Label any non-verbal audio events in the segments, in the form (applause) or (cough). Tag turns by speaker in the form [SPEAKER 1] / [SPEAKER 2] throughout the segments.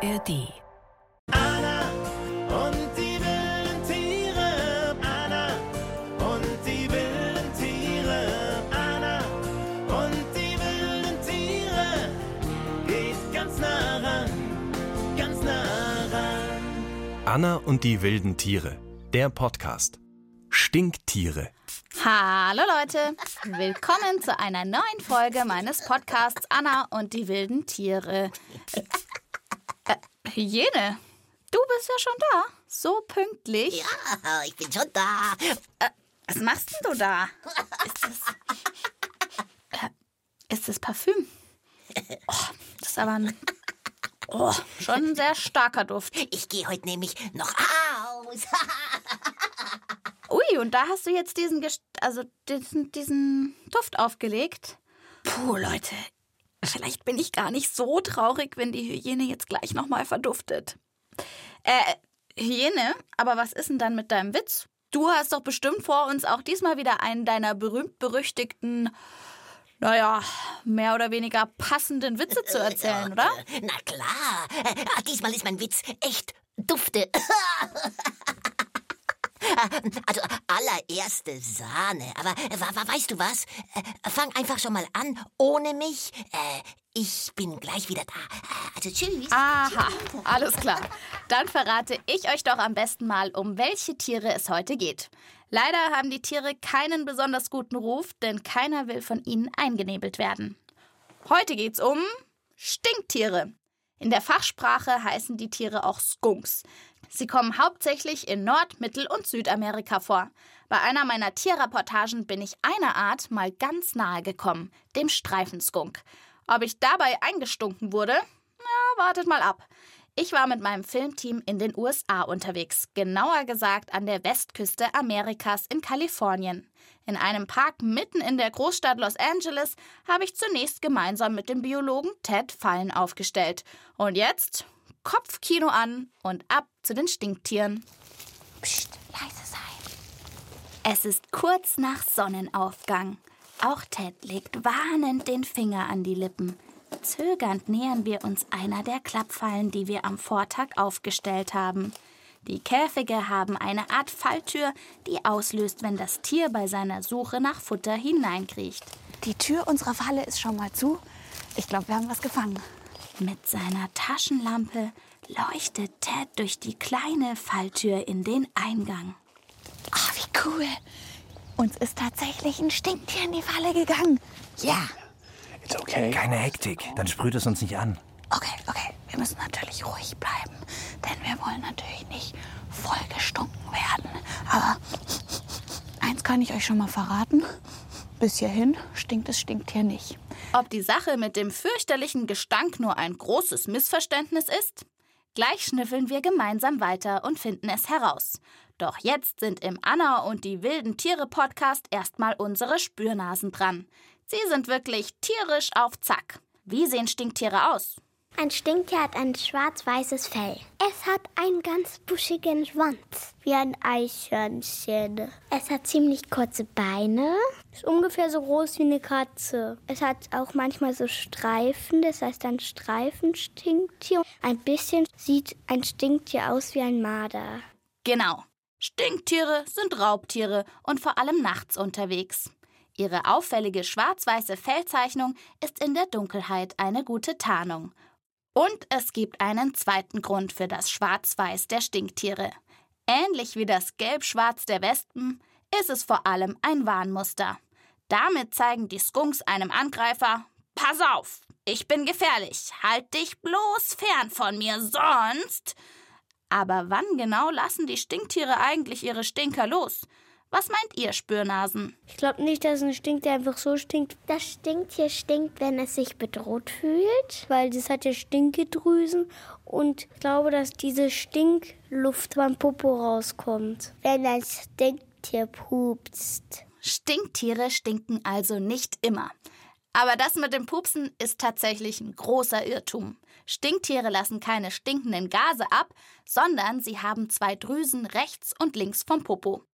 [SPEAKER 1] ARD.
[SPEAKER 2] Anna und die wilden Tiere. Anna und die wilden Tiere. Anna und die wilden Tiere. Geht ganz nah ran, ganz nah ran.
[SPEAKER 3] Anna und die wilden Tiere. Der Podcast. Stinktiere.
[SPEAKER 4] Hallo Leute, willkommen zu einer neuen Folge meines Podcasts Anna und die wilden Tiere. Äh, Hyäne, du bist ja schon da, so pünktlich.
[SPEAKER 5] Ja, ich bin schon da.
[SPEAKER 4] Was machst denn du da? Ist das, äh, ist das Parfüm? Oh, das ist aber ein, oh, schon ein sehr starker Duft.
[SPEAKER 5] Ich gehe heute nämlich noch aus. (laughs)
[SPEAKER 4] Ui, und da hast du jetzt diesen, Gest- also diesen, diesen Duft aufgelegt. Puh, Leute, vielleicht bin ich gar nicht so traurig, wenn die Hyäne jetzt gleich nochmal verduftet. Äh, Hyäne, aber was ist denn dann mit deinem Witz? Du hast doch bestimmt vor, uns auch diesmal wieder einen deiner berühmt-berüchtigten, naja, mehr oder weniger passenden Witze zu erzählen, oder?
[SPEAKER 5] Na klar. Äh, Diesmal ist mein Witz echt dufte. (laughs) Also allererste Sahne. Aber äh, weißt du was? Äh, Fang einfach schon mal an, ohne mich. Äh, Ich bin gleich wieder da. Äh, Also tschüss.
[SPEAKER 4] Aha, alles klar. Dann verrate ich euch doch am besten mal, um welche Tiere es heute geht. Leider haben die Tiere keinen besonders guten Ruf, denn keiner will von ihnen eingenebelt werden. Heute geht's um Stinktiere. In der Fachsprache heißen die Tiere auch Skunks. Sie kommen hauptsächlich in Nord-, Mittel- und Südamerika vor. Bei einer meiner Tierreportagen bin ich einer Art mal ganz nahe gekommen, dem Streifenskunk. Ob ich dabei eingestunken wurde? Na, wartet mal ab. Ich war mit meinem Filmteam in den USA unterwegs, genauer gesagt an der Westküste Amerikas in Kalifornien. In einem Park mitten in der Großstadt Los Angeles habe ich zunächst gemeinsam mit dem Biologen Ted Fallen aufgestellt. Und jetzt Kopfkino an und ab zu den Stinktieren. Psst, leise sein. Es ist kurz nach Sonnenaufgang. Auch Ted legt warnend den Finger an die Lippen. Zögernd nähern wir uns einer der Klappfallen, die wir am Vortag aufgestellt haben. Die Käfige haben eine Art Falltür, die auslöst, wenn das Tier bei seiner Suche nach Futter hineinkriecht.
[SPEAKER 6] Die Tür unserer Falle ist schon mal zu. Ich glaube, wir haben was gefangen.
[SPEAKER 4] Mit seiner Taschenlampe leuchtet Ted durch die kleine Falltür in den Eingang.
[SPEAKER 6] Ah, wie cool. Uns ist tatsächlich ein Stinktier in die Falle gegangen. Ja.
[SPEAKER 7] It's okay.
[SPEAKER 8] Keine Hektik, dann sprüht es uns nicht an.
[SPEAKER 6] Okay, okay. Wir müssen natürlich ruhig bleiben. Denn wir wollen natürlich nicht vollgestunken werden. Aber eins kann ich euch schon mal verraten. Bis hierhin stinkt das Stinktier nicht.
[SPEAKER 4] Ob die Sache mit dem fürchterlichen Gestank nur ein großes Missverständnis ist? Gleich schnüffeln wir gemeinsam weiter und finden es heraus. Doch jetzt sind im Anna und die wilden Tiere Podcast erstmal unsere Spürnasen dran. Sie sind wirklich tierisch auf Zack. Wie sehen Stinktiere aus?
[SPEAKER 9] Ein Stinktier hat ein schwarz-weißes Fell. Es hat einen ganz buschigen Schwanz, wie ein Eichhörnchen. Es hat ziemlich kurze Beine, ist ungefähr so groß wie eine Katze. Es hat auch manchmal so Streifen, das heißt ein Streifenstinktier. Ein bisschen sieht ein Stinktier aus wie ein Marder.
[SPEAKER 4] Genau. Stinktiere sind Raubtiere und vor allem nachts unterwegs. Ihre auffällige schwarz-weiße Fellzeichnung ist in der Dunkelheit eine gute Tarnung. Und es gibt einen zweiten Grund für das Schwarz-Weiß der Stinktiere. Ähnlich wie das Gelb-Schwarz der Wespen ist es vor allem ein Warnmuster. Damit zeigen die Skunks einem Angreifer: Pass auf, ich bin gefährlich, halt dich bloß fern von mir, sonst. Aber wann genau lassen die Stinktiere eigentlich ihre Stinker los? Was meint ihr, Spürnasen?
[SPEAKER 9] Ich glaube nicht, dass ein Stinktier einfach so stinkt. Das Stinktier stinkt, wenn es sich bedroht fühlt, weil das hat ja Stinkedrüsen. Und ich glaube, dass diese Stinkluft beim Popo rauskommt. Wenn ein Stinktier pupst.
[SPEAKER 4] Stinktiere stinken also nicht immer. Aber das mit dem Pupsen ist tatsächlich ein großer Irrtum. Stinktiere lassen keine stinkenden Gase ab, sondern sie haben zwei Drüsen rechts und links vom Popo.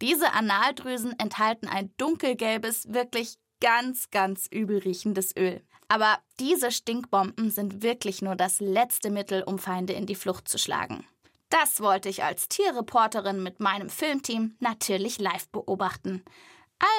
[SPEAKER 4] Diese Analdrüsen enthalten ein dunkelgelbes, wirklich ganz, ganz übel riechendes Öl. Aber diese Stinkbomben sind wirklich nur das letzte Mittel, um Feinde in die Flucht zu schlagen. Das wollte ich als Tierreporterin mit meinem Filmteam natürlich live beobachten.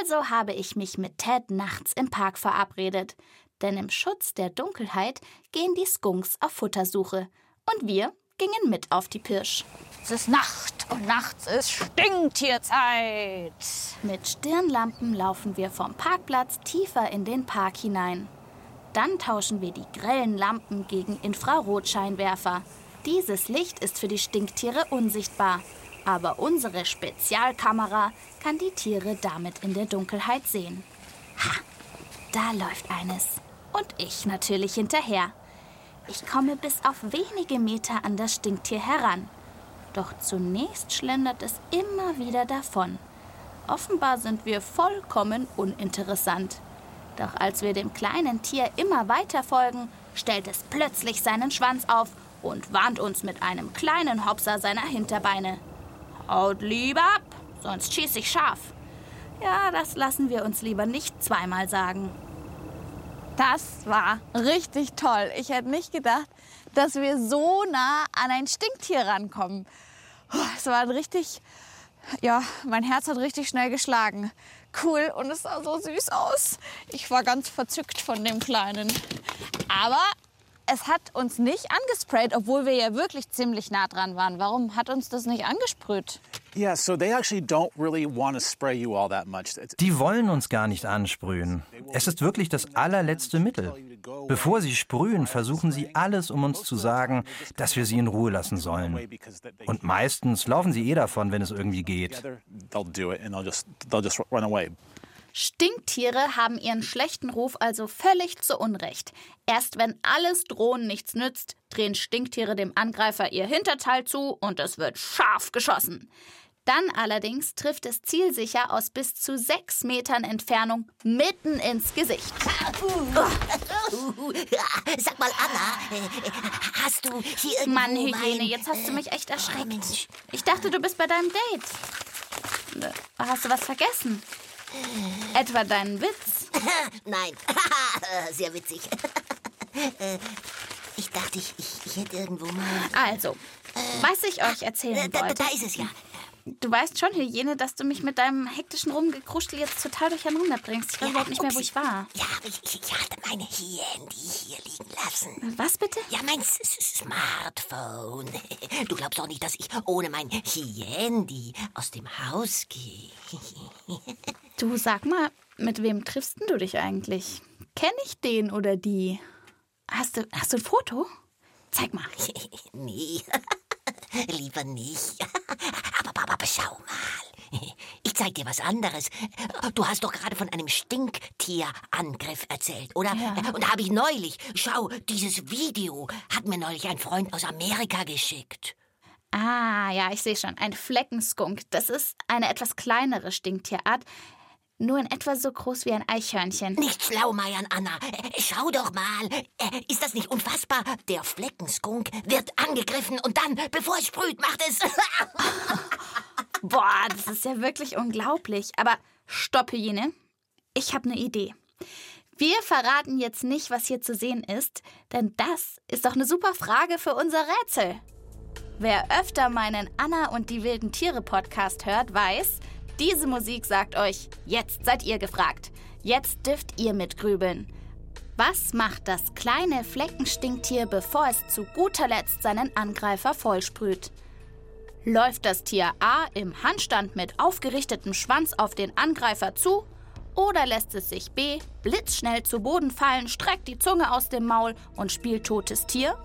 [SPEAKER 4] Also habe ich mich mit Ted nachts im Park verabredet. Denn im Schutz der Dunkelheit gehen die Skunks auf Futtersuche. Und wir gingen mit auf die Pirsch.
[SPEAKER 6] Es ist Nacht und nachts ist Stinktierzeit.
[SPEAKER 4] Mit Stirnlampen laufen wir vom Parkplatz tiefer in den Park hinein. Dann tauschen wir die grellen Lampen gegen Infrarotscheinwerfer. Dieses Licht ist für die Stinktiere unsichtbar, aber unsere Spezialkamera kann die Tiere damit in der Dunkelheit sehen. Ha, da läuft eines. Und ich natürlich hinterher. Ich komme bis auf wenige Meter an das Stinktier heran. Doch zunächst schlendert es immer wieder davon. Offenbar sind wir vollkommen uninteressant. Doch als wir dem kleinen Tier immer weiter folgen, stellt es plötzlich seinen Schwanz auf und warnt uns mit einem kleinen Hopser seiner Hinterbeine. Haut lieber ab, sonst schieß ich scharf. Ja, das lassen wir uns lieber nicht zweimal sagen.
[SPEAKER 6] Das war richtig toll. Ich hätte nicht gedacht, dass wir so nah an ein Stinktier rankommen. Es war richtig, ja, mein Herz hat richtig schnell geschlagen. Cool und es sah so süß aus. Ich war ganz verzückt von dem Kleinen. Aber es hat uns nicht angesprayt, obwohl wir ja wirklich ziemlich nah dran waren. Warum hat uns das nicht angesprüht?
[SPEAKER 1] Yeah, so they actually don't really want to spray you all that much. It's-
[SPEAKER 8] Die wollen uns gar nicht ansprühen. Es ist wirklich das allerletzte Mittel. Bevor sie sprühen, versuchen sie alles, um uns zu sagen, dass wir sie in Ruhe lassen sollen. Und meistens laufen sie eh davon, wenn es irgendwie geht.
[SPEAKER 1] They'll do it and they'll just they'll just run away.
[SPEAKER 4] Stinktiere haben ihren schlechten Ruf also völlig zu Unrecht. Erst wenn alles Drohen nichts nützt, drehen Stinktiere dem Angreifer ihr Hinterteil zu und es wird scharf geschossen. Dann allerdings trifft es zielsicher aus bis zu sechs Metern Entfernung mitten ins Gesicht. (laughs)
[SPEAKER 5] Sag mal, Anna, äh, hast du hier irgendwo
[SPEAKER 4] Mann, Hygiene, jetzt hast du
[SPEAKER 5] äh,
[SPEAKER 4] mich echt
[SPEAKER 5] oh,
[SPEAKER 4] erschreckt.
[SPEAKER 5] Mensch.
[SPEAKER 4] Ich dachte, du bist bei deinem Date. Äh, Hast du was vergessen? Etwa deinen Witz? (laughs)
[SPEAKER 5] Nein, (laughs) sehr witzig. Äh, (laughs) ich dachte, ich, ich, hätte irgendwo mal...
[SPEAKER 4] Also, was ich euch
[SPEAKER 5] Äh,
[SPEAKER 4] erzählen
[SPEAKER 5] da, da,
[SPEAKER 4] wollte.
[SPEAKER 5] da ist es ja.
[SPEAKER 4] Du weißt schon, Hygiene, dass du mich mit deinem hektischen Rumgekruschel jetzt total durcheinander bringst. Ich weiß überhaupt nicht mehr, wo ich war.
[SPEAKER 5] Ja, aber ich, ich, hatte meine Handy hier liegen lassen.
[SPEAKER 4] Was bitte?
[SPEAKER 5] Ja, mein S S Smartphone. Du glaubst doch nicht, dass ich ohne mein Handy aus dem Haus gehe.
[SPEAKER 4] Du sag mal, mit wem triffst denn du dich eigentlich? Kenn ich den oder die? Hast du, hast du ein Foto? Zeig mal. (laughs)
[SPEAKER 5] nee, (laughs) lieber nicht. Aber, schau mal. (laughs) Ich zeig dir was anderes. Du hast doch gerade von einem Stinktierangriff erzählt, oder?
[SPEAKER 4] Ja.
[SPEAKER 5] Und habe ich neulich. Schau, dieses Video hat mir neulich ein Freund aus Amerika geschickt.
[SPEAKER 4] Ah, ja, ich sehe schon. Ein Fleckenskunk. Das ist eine etwas kleinere Stinktierart. Nur in etwa so groß wie ein Eichhörnchen.
[SPEAKER 5] Nicht schlaumeiern, Anna. Äh, Schau doch mal. Äh, Ist das nicht unfassbar? Der Fleckenskunk wird angegriffen und dann, bevor es sprüht, macht es. (laughs) (laughs)
[SPEAKER 4] Boah, das ist ja wirklich unglaublich. Aber stopp, Hygiene. Ich habe eine Idee. Wir verraten jetzt nicht, was hier zu sehen ist, denn das ist doch eine super Frage für unser Rätsel. Wer öfter meinen Anna und die wilden Tiere Podcast hört, weiß, diese Musik sagt euch, jetzt seid ihr gefragt. Jetzt dürft ihr mitgrübeln. Was macht das kleine Fleckenstinktier, bevor es zu guter Letzt seinen Angreifer vollsprüht? Läuft das Tier A im Handstand mit aufgerichtetem Schwanz auf den Angreifer zu? Oder lässt es sich B blitzschnell zu Boden fallen, streckt die Zunge aus dem Maul und spielt totes Tier?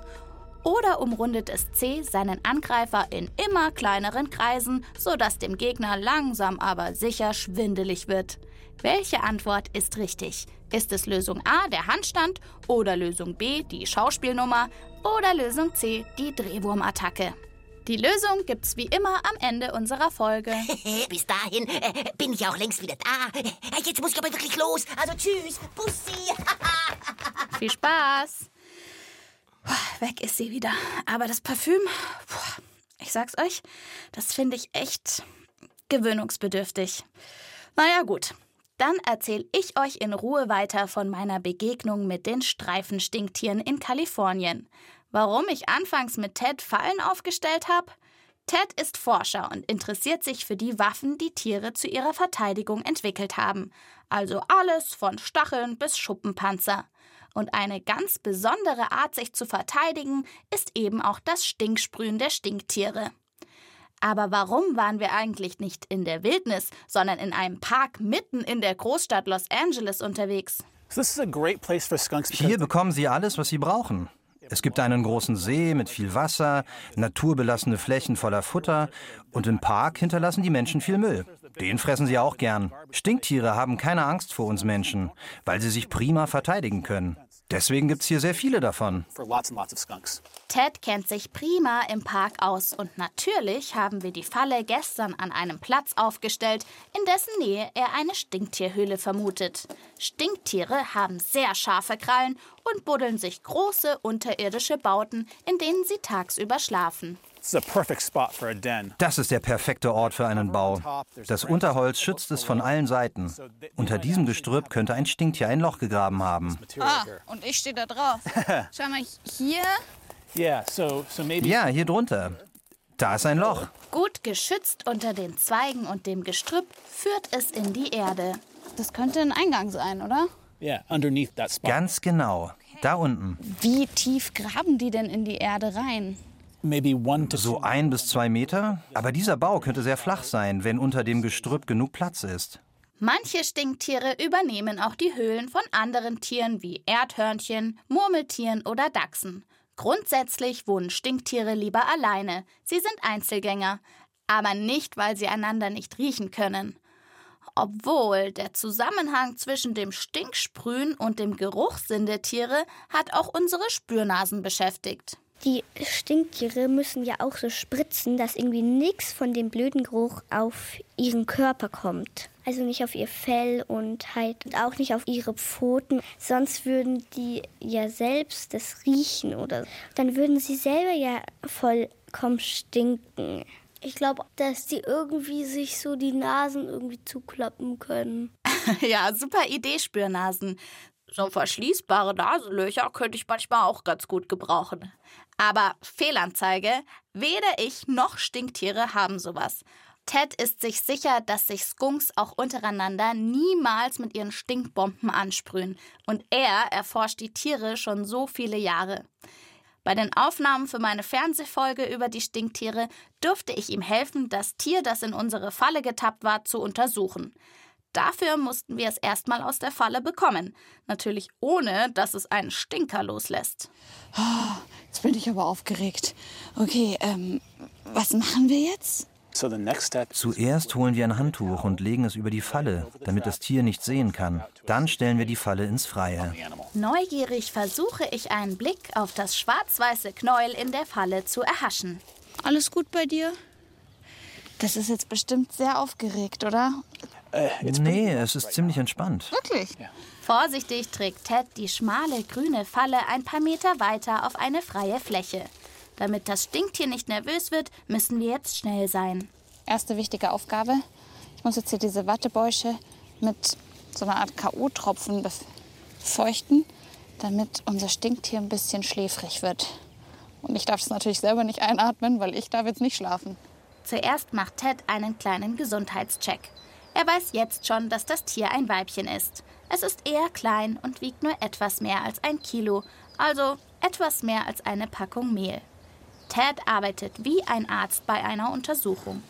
[SPEAKER 4] Oder umrundet es C seinen Angreifer in immer kleineren Kreisen, sodass dem Gegner langsam aber sicher schwindelig wird? Welche Antwort ist richtig? Ist es Lösung A, der Handstand, oder Lösung B, die Schauspielnummer, oder Lösung C, die Drehwurmattacke? Die Lösung gibt's wie immer am Ende unserer Folge. (laughs)
[SPEAKER 5] Bis dahin äh, bin ich auch längst wieder da. Äh, Jetzt muss ich aber wirklich los. Also tschüss, Bussi. (laughs)
[SPEAKER 4] Viel Spaß! Weg ist sie wieder. Aber das Parfüm, ich sag's euch, das finde ich echt gewöhnungsbedürftig. Naja, gut. Dann erzähle ich euch in Ruhe weiter von meiner Begegnung mit den Streifenstinktieren in Kalifornien. Warum ich anfangs mit Ted Fallen aufgestellt habe? Ted ist Forscher und interessiert sich für die Waffen, die Tiere zu ihrer Verteidigung entwickelt haben. Also alles von Stacheln bis Schuppenpanzer. Und eine ganz besondere Art, sich zu verteidigen, ist eben auch das Stinksprühen der Stinktiere. Aber warum waren wir eigentlich nicht in der Wildnis, sondern in einem Park mitten in der Großstadt Los Angeles unterwegs?
[SPEAKER 8] Hier bekommen sie alles, was sie brauchen. Es gibt einen großen See mit viel Wasser, naturbelassene Flächen voller Futter und im Park hinterlassen die Menschen viel Müll. Den fressen sie auch gern. Stinktiere haben keine Angst vor uns Menschen, weil sie sich prima verteidigen können. Deswegen gibt's hier sehr viele davon.
[SPEAKER 1] for lots and lots of skunks.
[SPEAKER 4] Ted kennt sich prima im Park aus und natürlich haben wir die Falle gestern an einem Platz aufgestellt, in dessen Nähe er eine Stinktierhöhle vermutet. Stinktiere haben sehr scharfe Krallen und buddeln sich große unterirdische Bauten, in denen sie tagsüber schlafen.
[SPEAKER 1] This is a perfect spot for a den.
[SPEAKER 8] Das ist der perfekte Ort für einen Bau. Das Unterholz schützt es von allen Seiten. Unter diesem Gestrüpp könnte ein Stinktier ein Loch gegraben haben.
[SPEAKER 6] Ah, und ich stehe da drauf. (laughs) Schau mal, hier.
[SPEAKER 1] Yeah, so so maybe
[SPEAKER 8] Ja, hier drunter. Da ist ein Loch.
[SPEAKER 4] Gut geschützt unter den Zweigen und dem Gestrüpp führt es in die Erde.
[SPEAKER 6] Das könnte ein Eingang sein, oder?
[SPEAKER 1] yeah, underneath that spot.
[SPEAKER 8] Ganz genau. Da unten.
[SPEAKER 6] Wie tief graben die denn in die Erde rein?
[SPEAKER 8] So ein bis zwei Meter. Aber dieser Bau könnte sehr flach sein, wenn unter dem Gestrüpp genug Platz ist.
[SPEAKER 4] Manche Stinktiere übernehmen auch die Höhlen von anderen Tieren wie Erdhörnchen, Murmeltieren oder Dachsen. Grundsätzlich wohnen Stinktiere lieber alleine. Sie sind Einzelgänger. Aber nicht, weil sie einander nicht riechen können. Obwohl der Zusammenhang zwischen dem Stinksprühen und dem Geruchssinn der Tiere hat auch unsere Spürnasen beschäftigt.
[SPEAKER 9] Die Stinktiere müssen ja auch so spritzen, dass irgendwie nichts von dem blöden Geruch auf ihren Körper kommt. Also nicht auf ihr Fell und halt auch nicht auf ihre Pfoten. Sonst würden die ja selbst das riechen oder dann würden sie selber ja vollkommen stinken. Ich glaube, dass die irgendwie sich so die Nasen irgendwie zuklappen können. (laughs)
[SPEAKER 4] ja, super Idee, Spürnasen. So verschließbare Nasenlöcher könnte ich manchmal auch ganz gut gebrauchen. Aber Fehlanzeige, weder ich noch Stinktiere haben sowas. Ted ist sich sicher, dass sich Skunks auch untereinander niemals mit ihren Stinkbomben ansprühen. Und er erforscht die Tiere schon so viele Jahre. Bei den Aufnahmen für meine Fernsehfolge über die Stinktiere durfte ich ihm helfen, das Tier, das in unsere Falle getappt war, zu untersuchen. Dafür mussten wir es erstmal aus der Falle bekommen. Natürlich ohne, dass es einen Stinker loslässt.
[SPEAKER 6] Jetzt bin ich aber aufgeregt. Okay, ähm, was machen wir jetzt?
[SPEAKER 8] Zuerst holen wir ein Handtuch und legen es über die Falle, damit das Tier nicht sehen kann. Dann stellen wir die Falle ins Freie.
[SPEAKER 4] Neugierig versuche ich einen Blick auf das schwarz-weiße Knäuel in der Falle zu erhaschen.
[SPEAKER 6] Alles gut bei dir? Das ist jetzt bestimmt sehr aufgeregt, oder?
[SPEAKER 8] Nee, es ist ziemlich entspannt.
[SPEAKER 6] Wirklich?
[SPEAKER 4] Vorsichtig trägt Ted die schmale grüne Falle ein paar Meter weiter auf eine freie Fläche. Damit das Stinktier nicht nervös wird, müssen wir jetzt schnell sein.
[SPEAKER 6] Erste wichtige Aufgabe. Ich muss jetzt hier diese Wattebäusche mit so einer Art K.O.-Tropfen befeuchten, damit unser Stinktier ein bisschen schläfrig wird. Und ich darf es natürlich selber nicht einatmen, weil ich darf jetzt nicht schlafen.
[SPEAKER 4] Zuerst macht Ted einen kleinen Gesundheitscheck. Er weiß jetzt schon, dass das Tier ein Weibchen ist. Es ist eher klein und wiegt nur etwas mehr als ein Kilo, also etwas mehr als eine Packung Mehl. Ted arbeitet wie ein Arzt bei einer Untersuchung.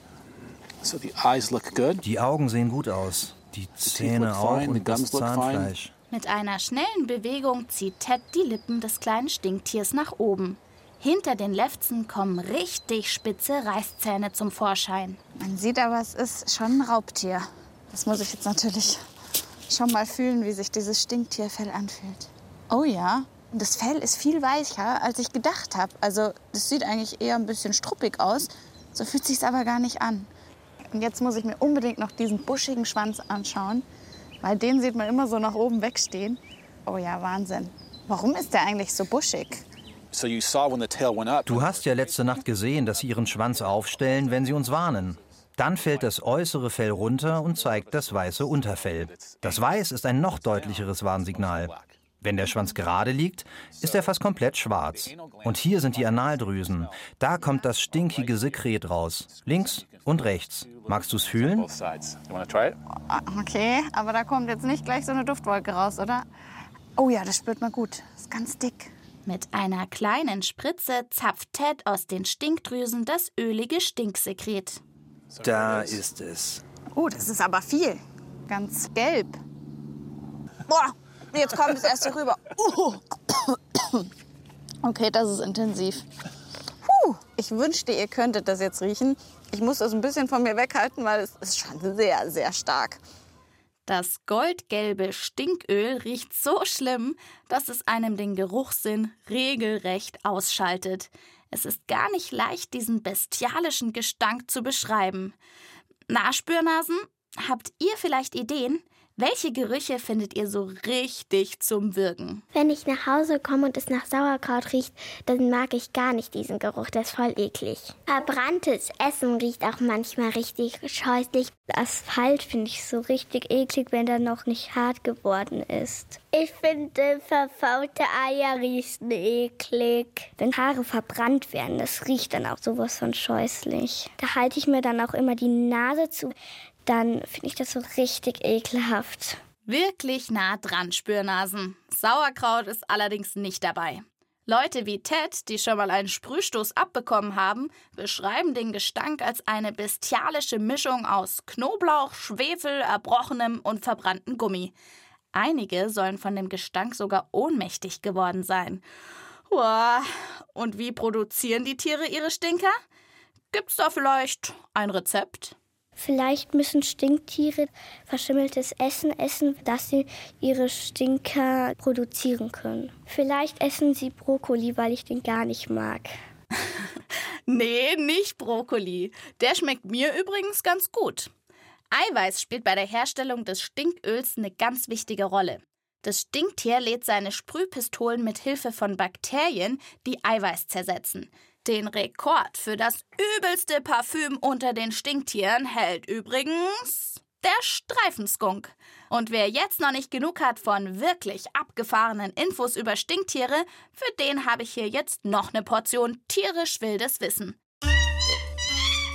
[SPEAKER 1] So the eyes look good.
[SPEAKER 8] Die Augen sehen gut aus. Die Zähne auch und das. Zahnfleisch.
[SPEAKER 4] Mit einer schnellen Bewegung zieht Ted die Lippen des kleinen Stinktiers nach oben. Hinter den Lefzen kommen richtig spitze Reißzähne zum Vorschein.
[SPEAKER 6] Man sieht aber, es ist schon ein Raubtier. Das muss ich jetzt natürlich schon mal fühlen, wie sich dieses Stinktierfell anfühlt. Oh ja, das Fell ist viel weicher, als ich gedacht habe. Also das sieht eigentlich eher ein bisschen struppig aus. So fühlt sich aber gar nicht an. Und jetzt muss ich mir unbedingt noch diesen buschigen Schwanz anschauen, weil den sieht man immer so nach oben wegstehen. Oh ja, Wahnsinn. Warum ist der eigentlich so buschig?
[SPEAKER 8] Du hast ja letzte Nacht gesehen, dass sie ihren Schwanz aufstellen, wenn sie uns warnen. Dann fällt das äußere Fell runter und zeigt das weiße Unterfell. Das Weiß ist ein noch deutlicheres Warnsignal. Wenn der Schwanz gerade liegt, ist er fast komplett schwarz. Und hier sind die Analdrüsen. Da kommt das stinkige Sekret raus. Links und rechts. Magst du es fühlen?
[SPEAKER 6] Ah, Okay, aber da kommt jetzt nicht gleich so eine Duftwolke raus, oder? Oh ja, das spürt man gut. Ist ganz dick.
[SPEAKER 4] Mit einer kleinen Spritze zapft Ted aus den Stinkdrüsen das ölige Stinksekret.
[SPEAKER 8] Da ist es.
[SPEAKER 6] Oh, das ist aber viel. Ganz gelb. Boah, jetzt kommt es erst hier rüber. Uh. Okay, das ist intensiv. Puh, ich wünschte, ihr könntet das jetzt riechen. Ich muss das ein bisschen von mir weghalten, weil es ist schon sehr, sehr stark.
[SPEAKER 4] Das goldgelbe Stinköl riecht so schlimm, dass es einem den Geruchssinn regelrecht ausschaltet. Es ist gar nicht leicht, diesen bestialischen Gestank zu beschreiben. Na, Spürnasen, habt ihr vielleicht Ideen? Welche Gerüche findet ihr so richtig zum Wirken?
[SPEAKER 9] Wenn ich nach Hause komme und es nach Sauerkraut riecht, dann mag ich gar nicht diesen Geruch. Der ist voll eklig. Verbranntes Essen riecht auch manchmal richtig scheußlich. Asphalt finde ich so richtig eklig, wenn er noch nicht hart geworden ist. Ich finde verfaulte Eier riechen eklig. Wenn Haare verbrannt werden, das riecht dann auch sowas von scheußlich. Da halte ich mir dann auch immer die Nase zu. Dann finde ich das so richtig ekelhaft.
[SPEAKER 4] Wirklich nah dran, Spürnasen. Sauerkraut ist allerdings nicht dabei. Leute wie Ted, die schon mal einen Sprühstoß abbekommen haben, beschreiben den Gestank als eine bestialische Mischung aus Knoblauch, Schwefel, erbrochenem und verbranntem Gummi. Einige sollen von dem Gestank sogar ohnmächtig geworden sein. Uah. Und wie produzieren die Tiere ihre Stinker? Gibt's da vielleicht ein Rezept?
[SPEAKER 9] Vielleicht müssen Stinktiere verschimmeltes Essen essen, dass sie ihre Stinker produzieren können. Vielleicht essen sie Brokkoli, weil ich den gar nicht mag. (laughs)
[SPEAKER 4] Nee, nicht Brokkoli. Der schmeckt mir übrigens ganz gut. Eiweiß spielt bei der Herstellung des Stinköls eine ganz wichtige Rolle. Das Stinktier lädt seine Sprühpistolen mit Hilfe von Bakterien, die Eiweiß zersetzen. Den Rekord für das übelste Parfüm unter den Stinktieren hält übrigens der Streifenskunk. Und wer jetzt noch nicht genug hat von wirklich abgefahrenen Infos über Stinktiere, für den habe ich hier jetzt noch eine Portion tierisch wildes Wissen.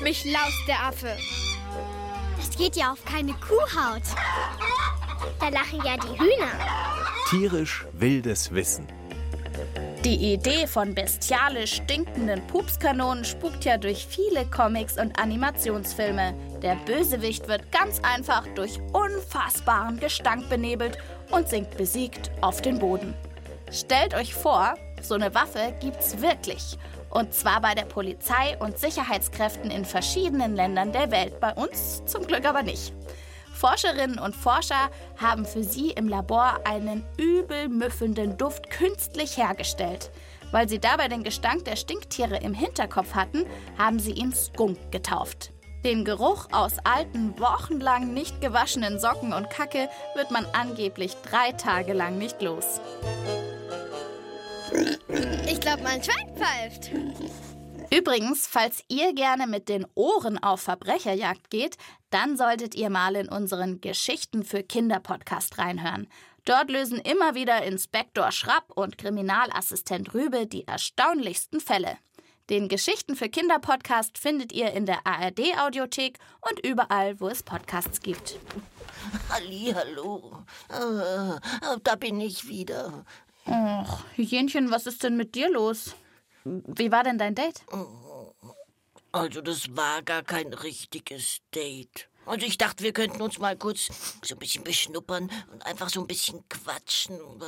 [SPEAKER 7] Mich laust der Affe.
[SPEAKER 9] Das geht ja auf keine Kuhhaut. Da lachen ja die Hühner.
[SPEAKER 3] Tierisch wildes Wissen.
[SPEAKER 4] Die Idee von bestialisch stinkenden Pupskanonen spukt ja durch viele Comics und Animationsfilme. Der Bösewicht wird ganz einfach durch unfassbaren Gestank benebelt und sinkt besiegt auf den Boden. Stellt euch vor, so eine Waffe gibt's wirklich. Und zwar bei der Polizei und Sicherheitskräften in verschiedenen Ländern der Welt. Bei uns zum Glück aber nicht. Forscherinnen und Forscher haben für sie im Labor einen übel müffelnden Duft künstlich hergestellt. Weil sie dabei den Gestank der Stinktiere im Hinterkopf hatten, haben sie ihn Skunk getauft. Den Geruch aus alten, wochenlang nicht gewaschenen Socken und Kacke wird man angeblich drei Tage lang nicht los.
[SPEAKER 7] Ich glaube, mein Schwein pfeift.
[SPEAKER 4] Übrigens, falls ihr gerne mit den Ohren auf Verbrecherjagd geht, dann solltet ihr mal in unseren Geschichten für Kinder Podcast reinhören. Dort lösen immer wieder Inspektor Schrapp und Kriminalassistent Rübe die erstaunlichsten Fälle. Den Geschichten für Kinder Podcast findet ihr in der ARD Audiothek und überall, wo es Podcasts gibt.
[SPEAKER 5] Hallihallo. Äh, da bin ich wieder.
[SPEAKER 4] Och, Jenchen, was ist denn mit dir los? Wie war denn dein Date?
[SPEAKER 5] Also, das war gar kein richtiges Date. Also, ich dachte, wir könnten uns mal kurz so ein bisschen beschnuppern und einfach so ein bisschen quatschen. (laughs)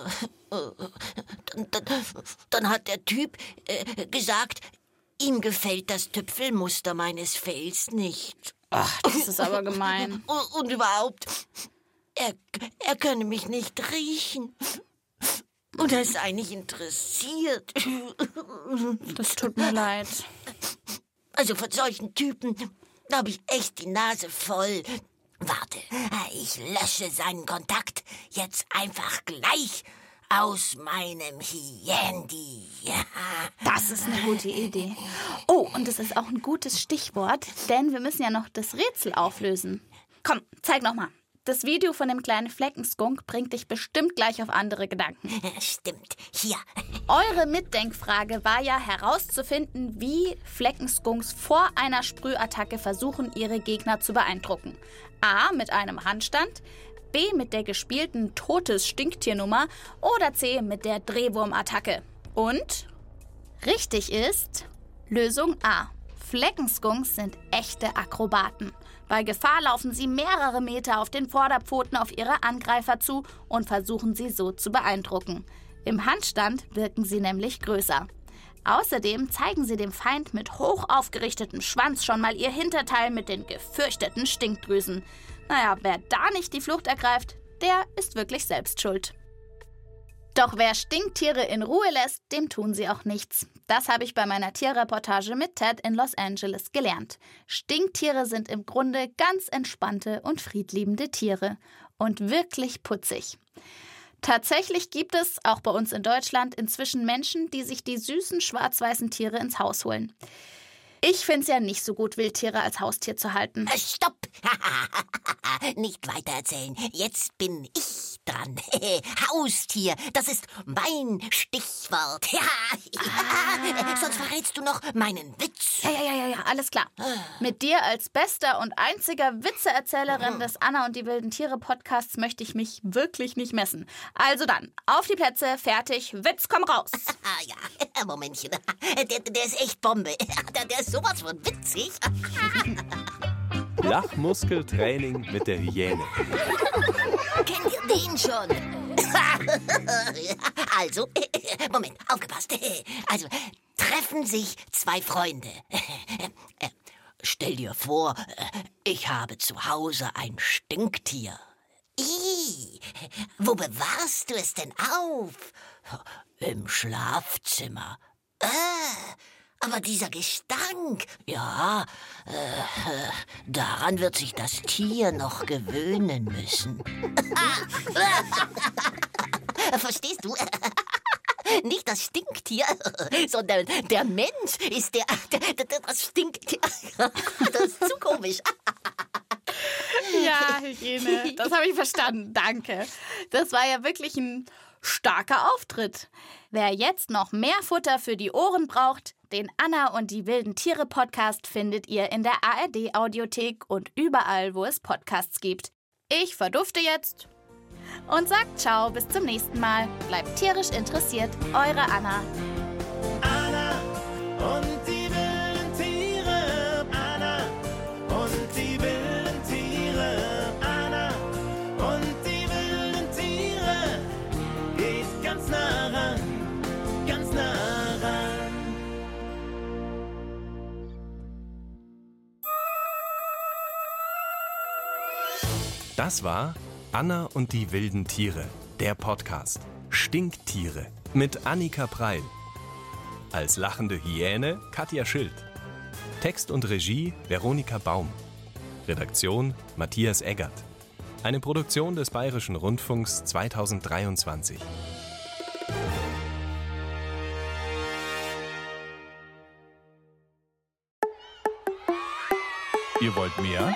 [SPEAKER 5] Dann, dann, dann hat der Typ äh, gesagt, ihm gefällt das Tüpfelmuster meines Fells nicht.
[SPEAKER 4] Ach, das ist aber gemein. (laughs)
[SPEAKER 5] Und, und überhaupt, er, er könne mich nicht riechen. Und er sei nicht interessiert.
[SPEAKER 4] Das tut mir leid.
[SPEAKER 5] Also von solchen Typen habe ich echt die Nase voll. Warte, ich lösche seinen Kontakt jetzt einfach gleich. aus meinem Handy.
[SPEAKER 4] Das ist eine gute Idee. Oh, und es ist auch ein gutes Stichwort, denn wir müssen ja noch das Rätsel auflösen. Komm, zeig noch mal. Das Video von dem kleinen Fleckenskunk bringt dich bestimmt gleich auf andere Gedanken. (laughs)
[SPEAKER 5] Stimmt. Hier. (laughs)
[SPEAKER 4] Eure Mitdenkfrage war ja herauszufinden, wie Fleckenskunks vor einer Sprühattacke versuchen, ihre Gegner zu beeindrucken. A. Mit einem Handstand, B. Mit der gespielten Totes Stinktiernummer oder C. Mit der Drehwurmattacke. Und richtig ist Lösung A. Fleckenskunks sind echte Akrobaten. Bei Gefahr laufen sie mehrere Meter auf den Vorderpfoten auf ihre Angreifer zu und versuchen sie so zu beeindrucken. Im Handstand wirken sie nämlich größer. Außerdem zeigen sie dem Feind mit hoch aufgerichtetem Schwanz schon mal ihr Hinterteil mit den gefürchteten Stinkdrüsen. Naja, wer da nicht die Flucht ergreift, der ist wirklich selbst schuld. Doch wer Stinktiere in Ruhe lässt, dem tun sie auch nichts. Das habe ich bei meiner Tierreportage mit Ted in Los Angeles gelernt. Stinktiere sind im Grunde ganz entspannte und friedliebende Tiere. Und wirklich putzig. Tatsächlich gibt es, auch bei uns in Deutschland, inzwischen Menschen, die sich die süßen schwarz-weißen Tiere ins Haus holen. Ich finde es ja nicht so gut, Wildtiere als Haustier zu halten.
[SPEAKER 5] Stopp! (laughs) Nicht weitererzählen. Jetzt bin ich dran. (laughs) Haustier, das ist mein Stichwort. (laughs) Ja, ja. Sonst verrätst du noch meinen Witz.
[SPEAKER 4] Ja, ja, ja, ja, ja, alles klar. Mit dir als bester und einziger Witzeerzählerin des Anna und die wilden Tiere Podcasts möchte ich mich wirklich nicht messen. Also dann, auf die Plätze, fertig, Witz, komm raus.
[SPEAKER 5] Ah ja, Momentchen. Der, der ist echt Bombe. Der, der ist sowas von witzig. (laughs)
[SPEAKER 3] Lachmuskeltraining mit der Hyäne.
[SPEAKER 5] Kennt ihr den schon? (laughs) Also, (laughs) Moment, aufgepasst. Also, treffen sich zwei Freunde. Stell dir vor, ich habe zu Hause ein Stinktier. Ih, wo bewahrst du es denn auf? Im Schlafzimmer. Äh, aber dieser Gestank, ja, äh, daran wird sich das Tier noch gewöhnen müssen. (laughs) Verstehst du? (laughs) Nicht das Stinktier, sondern der Mensch ist der, der, der das Stinktier. (laughs) Das ist zu komisch.
[SPEAKER 4] Ja, Hygiene, das habe ich verstanden, danke. Das war ja wirklich ein starker Auftritt. Wer jetzt noch mehr Futter für die Ohren braucht, den Anna und die wilden Tiere Podcast findet ihr in der ARD Audiothek und überall, wo es Podcasts gibt. Ich verdufte jetzt und sagt ciao, bis zum nächsten Mal. Bleibt tierisch interessiert, eure Anna.
[SPEAKER 3] Das war Anna und die wilden Tiere, der Podcast. Stinktiere mit Annika Preil. Als lachende Hyäne Katja Schild. Text und Regie Veronika Baum. Redaktion Matthias Eggert. Eine Produktion des Bayerischen Rundfunks 2023.
[SPEAKER 10] Ihr wollt mehr?